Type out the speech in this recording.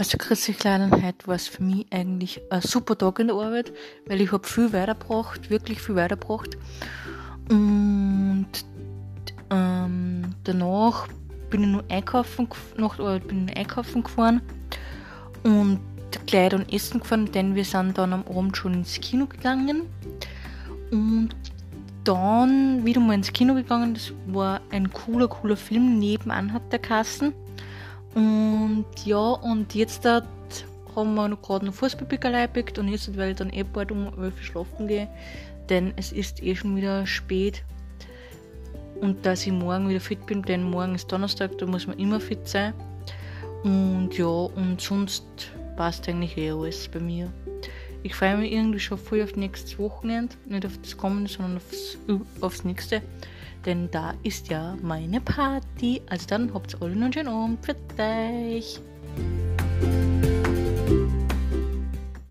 Also leider heute war es für mich eigentlich ein super Tag in der Arbeit, weil ich habe viel weitergebracht, wirklich viel weitergebracht. Und ähm, danach bin ich nur einkaufen, nach der Arbeit bin ich einkaufen gefahren und gleich dann essen gefahren, denn wir sind dann am Abend schon ins Kino gegangen. Und dann wieder mal ins Kino gegangen. Das war ein cooler, cooler Film. Nebenan hat der Kassen. Und ja, und jetzt da haben wir noch gerade einen Fußballpickerl eingepickt und jetzt werde ich dann eh bald um 11 schlafen gehen, denn es ist eh schon wieder spät. Und dass ich morgen wieder fit bin, denn morgen ist Donnerstag, da muss man immer fit sein. Und ja, und sonst passt eigentlich eh alles bei mir. Ich freue mich irgendwie schon voll auf nächstes Wochenende. Nicht auf das kommende, sondern aufs, aufs nächste. Denn da ist ja meine Party. Also dann habt alle noch einen schönen Abend. Für euch.